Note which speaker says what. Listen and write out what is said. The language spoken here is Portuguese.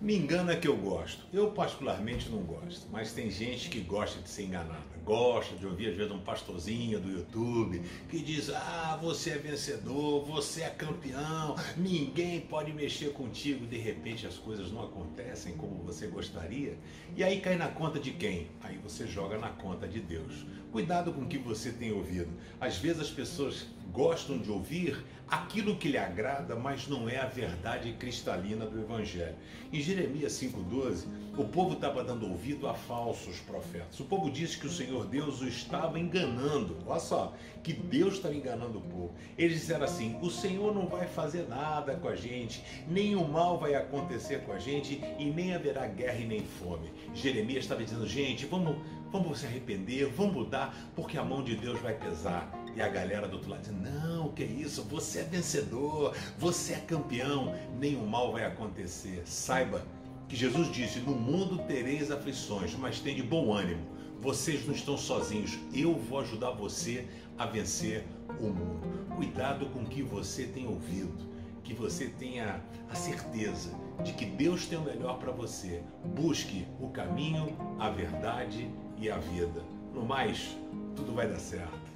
Speaker 1: Me engana que eu gosto. Eu particularmente não gosto, mas tem gente que gosta de ser enganada. Gosta de ouvir às vezes um pastorzinho do YouTube que diz: "Ah, você é vencedor, você é campeão, ninguém pode mexer contigo". De repente as coisas não acontecem como você gostaria, e aí cai na conta de quem? Aí você joga na conta de Deus. Cuidado com o que você tem ouvido. Às vezes as pessoas gostam de ouvir aquilo que lhe agrada, mas não é a verdade cristalina do Evangelho. Em Jeremias 5,12, o povo estava dando ouvido a falsos profetas. O povo disse que o Senhor Deus o estava enganando. Olha só, que Deus estava enganando o povo. Eles disseram assim: o Senhor não vai fazer nada com a gente, nenhum mal vai acontecer com a gente e nem haverá guerra e nem fome. Jeremias estava dizendo: gente, vamos, vamos se arrepender, vamos mudar, porque a mão de Deus vai pesar. E a galera do outro lado diz: Não, que isso, você é vencedor, você é campeão, nenhum mal vai acontecer. Saiba que Jesus disse: No mundo tereis aflições, mas tem de bom ânimo. Vocês não estão sozinhos, eu vou ajudar você a vencer o mundo. Cuidado com o que você tem ouvido, que você tenha a certeza de que Deus tem o melhor para você. Busque o caminho, a verdade e a vida. No mais, tudo vai dar certo.